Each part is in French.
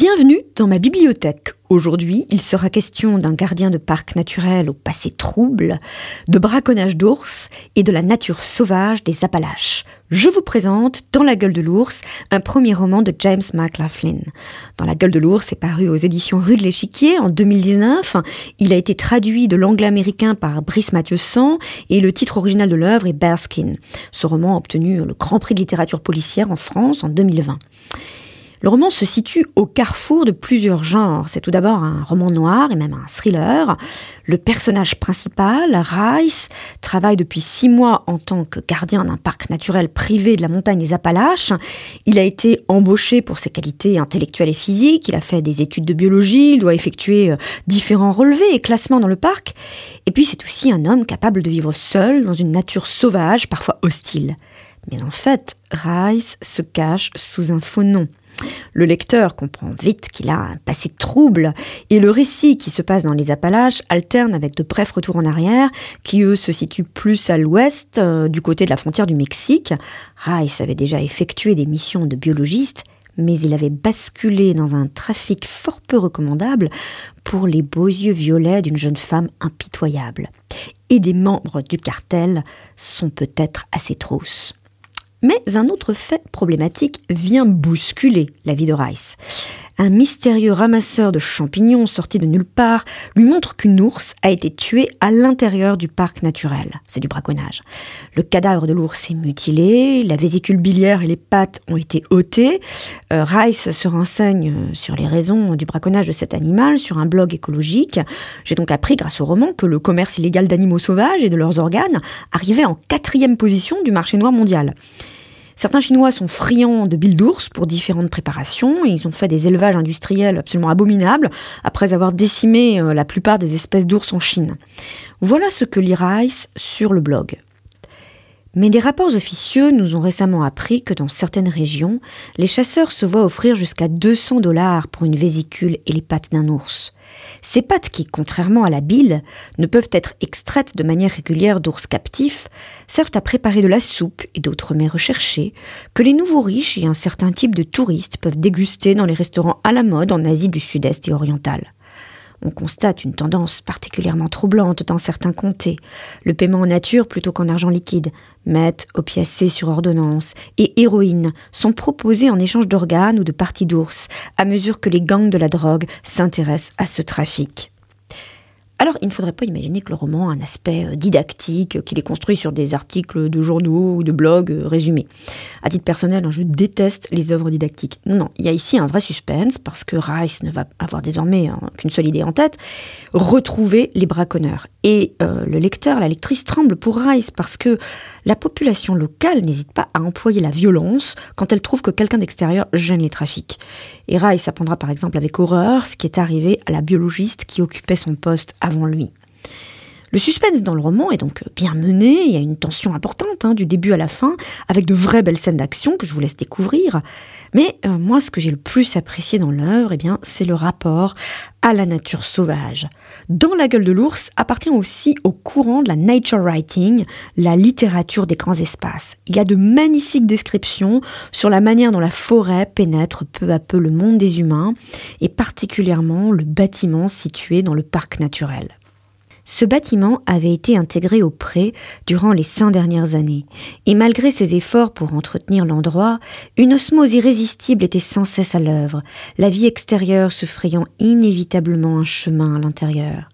Bienvenue dans ma bibliothèque. Aujourd'hui, il sera question d'un gardien de parc naturel au passé trouble, de braconnage d'ours et de la nature sauvage des Appalaches. Je vous présente Dans la gueule de l'ours, un premier roman de James McLaughlin. Dans la gueule de l'ours est paru aux éditions Rue de l'Échiquier en 2019. Il a été traduit de l'anglais américain par Brice Mathieu-San et le titre original de l'œuvre est Bearskin. Ce roman a obtenu le Grand Prix de littérature policière en France en 2020. Le roman se situe au carrefour de plusieurs genres. C'est tout d'abord un roman noir et même un thriller. Le personnage principal, Rice, travaille depuis six mois en tant que gardien d'un parc naturel privé de la montagne des Appalaches. Il a été embauché pour ses qualités intellectuelles et physiques. Il a fait des études de biologie. Il doit effectuer euh, différents relevés et classements dans le parc. Et puis c'est aussi un homme capable de vivre seul dans une nature sauvage, parfois hostile. Mais en fait, Rice se cache sous un faux nom. Le lecteur comprend vite qu'il a un passé trouble et le récit qui se passe dans les Appalaches alterne avec de brefs retours en arrière qui eux se situent plus à l'ouest, euh, du côté de la frontière du Mexique. Rice avait déjà effectué des missions de biologiste mais il avait basculé dans un trafic fort peu recommandable pour les beaux yeux violets d'une jeune femme impitoyable. Et des membres du cartel sont peut-être assez trousses. Mais un autre fait problématique vient bousculer la vie de Rice. Un mystérieux ramasseur de champignons sorti de nulle part lui montre qu'une ours a été tuée à l'intérieur du parc naturel. C'est du braconnage. Le cadavre de l'ours est mutilé, la vésicule biliaire et les pattes ont été ôtées. Euh, Rice se renseigne sur les raisons du braconnage de cet animal sur un blog écologique. J'ai donc appris grâce au roman que le commerce illégal d'animaux sauvages et de leurs organes arrivait en quatrième position du marché noir mondial. Certains Chinois sont friands de billes d'ours pour différentes préparations. Ils ont fait des élevages industriels absolument abominables après avoir décimé euh, la plupart des espèces d'ours en Chine. Voilà ce que lit Rice sur le blog. Mais des rapports officieux nous ont récemment appris que dans certaines régions, les chasseurs se voient offrir jusqu'à 200 dollars pour une vésicule et les pattes d'un ours. Ces pattes qui, contrairement à la bile, ne peuvent être extraites de manière régulière d'ours captifs, servent à préparer de la soupe et d'autres mets recherchés que les nouveaux riches et un certain type de touristes peuvent déguster dans les restaurants à la mode en Asie du Sud-Est et orientale on constate une tendance particulièrement troublante dans certains comtés. Le paiement en nature plutôt qu'en argent liquide, meth, opiacés sur ordonnance et héroïne sont proposés en échange d'organes ou de parties d'ours, à mesure que les gangs de la drogue s'intéressent à ce trafic. Alors, il ne faudrait pas imaginer que le roman a un aspect euh, didactique, euh, qu'il est construit sur des articles de journaux ou de blogs euh, résumés. À titre personnel, hein, je déteste les œuvres didactiques. Non, non, il y a ici un vrai suspense parce que Rice ne va avoir désormais hein, qu'une seule idée en tête retrouver les braconneurs. Et le lecteur, la lectrice tremble pour Rice parce que la population locale n'hésite pas à employer la violence quand elle trouve que quelqu'un d'extérieur gêne les trafics. Et Rice apprendra par exemple avec horreur ce qui est arrivé à la biologiste qui occupait son poste avant lui. Le suspense dans le roman est donc bien mené, il y a une tension importante hein, du début à la fin, avec de vraies belles scènes d'action que je vous laisse découvrir. Mais euh, moi, ce que j'ai le plus apprécié dans l'œuvre, eh c'est le rapport à la nature sauvage. Dans La gueule de l'ours appartient aussi au courant de la nature writing, la littérature des grands espaces. Il y a de magnifiques descriptions sur la manière dont la forêt pénètre peu à peu le monde des humains, et particulièrement le bâtiment situé dans le parc naturel. Ce bâtiment avait été intégré au pré durant les 100 dernières années, et malgré ses efforts pour entretenir l'endroit, une osmose irrésistible était sans cesse à l'œuvre, la vie extérieure se frayant inévitablement un chemin à l'intérieur.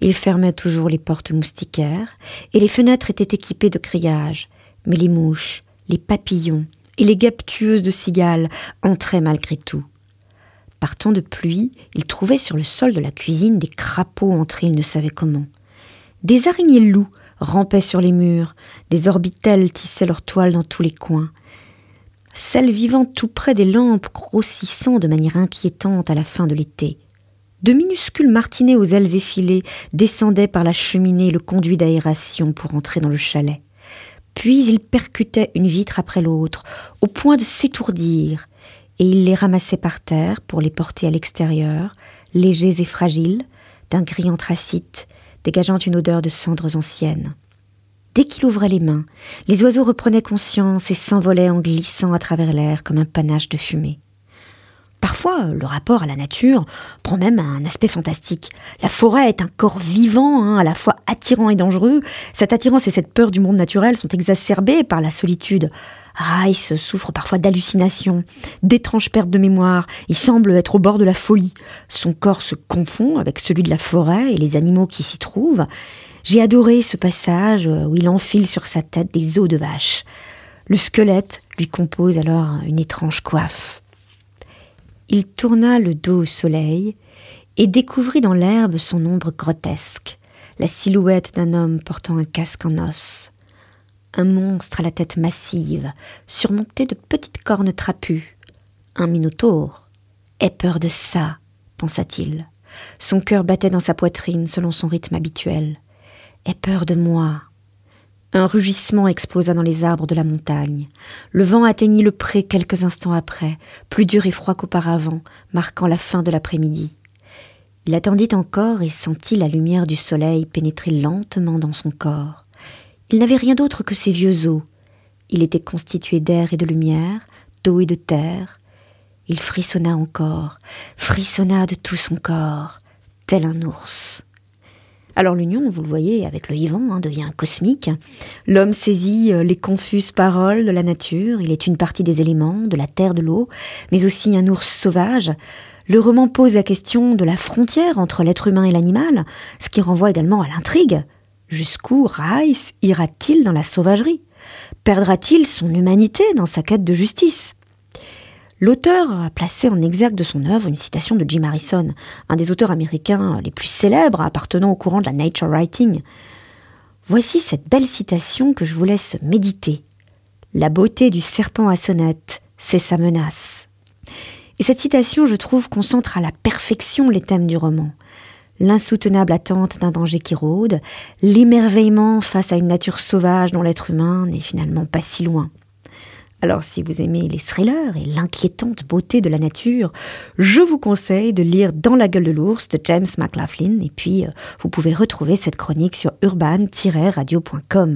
Il fermait toujours les portes moustiquaires, et les fenêtres étaient équipées de grillages, mais les mouches, les papillons et les guêpes tueuses de cigales entraient malgré tout. Par temps de pluie, il trouvait sur le sol de la cuisine des crapauds entrés il ne savait comment. Des araignées loups rampaient sur les murs, des orbitelles tissaient leurs toiles dans tous les coins. Celles vivant tout près des lampes grossissant de manière inquiétante à la fin de l'été. De minuscules martinets aux ailes effilées descendaient par la cheminée le conduit d'aération pour entrer dans le chalet. Puis ils percutaient une vitre après l'autre, au point de s'étourdir, et il les ramassait par terre pour les porter à l'extérieur, légers et fragiles, d'un gris anthracite, dégageant une odeur de cendres anciennes. Dès qu'il ouvrait les mains, les oiseaux reprenaient conscience et s'envolaient en glissant à travers l'air comme un panache de fumée. Parfois, le rapport à la nature prend même un aspect fantastique. La forêt est un corps vivant, hein, à la fois attirant et dangereux. Cette attirance et cette peur du monde naturel sont exacerbées par la solitude. Rice souffre parfois d'hallucinations, d'étranges pertes de mémoire. Il semble être au bord de la folie. Son corps se confond avec celui de la forêt et les animaux qui s'y trouvent. J'ai adoré ce passage où il enfile sur sa tête des os de vache. Le squelette lui compose alors une étrange coiffe. Il tourna le dos au soleil et découvrit dans l'herbe son ombre grotesque, la silhouette d'un homme portant un casque en os. Un monstre à la tête massive, surmonté de petites cornes trapues. Un minotaure. Aie peur de ça, pensa-t-il. Son cœur battait dans sa poitrine selon son rythme habituel. Aie peur de moi, un rugissement explosa dans les arbres de la montagne. Le vent atteignit le pré quelques instants après, plus dur et froid qu'auparavant, marquant la fin de l'après-midi. Il attendit encore et sentit la lumière du soleil pénétrer lentement dans son corps. Il n'avait rien d'autre que ses vieux os. Il était constitué d'air et de lumière, d'eau et de terre. Il frissonna encore, frissonna de tout son corps, tel un ours. Alors l'union, vous le voyez, avec le vivant, hein, devient cosmique. L'homme saisit euh, les confuses paroles de la nature, il est une partie des éléments, de la terre, de l'eau, mais aussi un ours sauvage. Le roman pose la question de la frontière entre l'être humain et l'animal, ce qui renvoie également à l'intrigue. Jusqu'où Rice ira-t-il dans la sauvagerie? Perdra-t-il son humanité dans sa quête de justice? L'auteur a placé en exergue de son œuvre une citation de Jim Harrison, un des auteurs américains les plus célèbres appartenant au courant de la nature writing. Voici cette belle citation que je vous laisse méditer. La beauté du serpent à sonnette, c'est sa menace. Et cette citation, je trouve, concentre à la perfection les thèmes du roman. L'insoutenable attente d'un danger qui rôde, l'émerveillement face à une nature sauvage dont l'être humain n'est finalement pas si loin. Alors si vous aimez les thrillers et l'inquiétante beauté de la nature, je vous conseille de lire Dans la gueule de l'ours de James McLaughlin et puis euh, vous pouvez retrouver cette chronique sur urban-radio.com.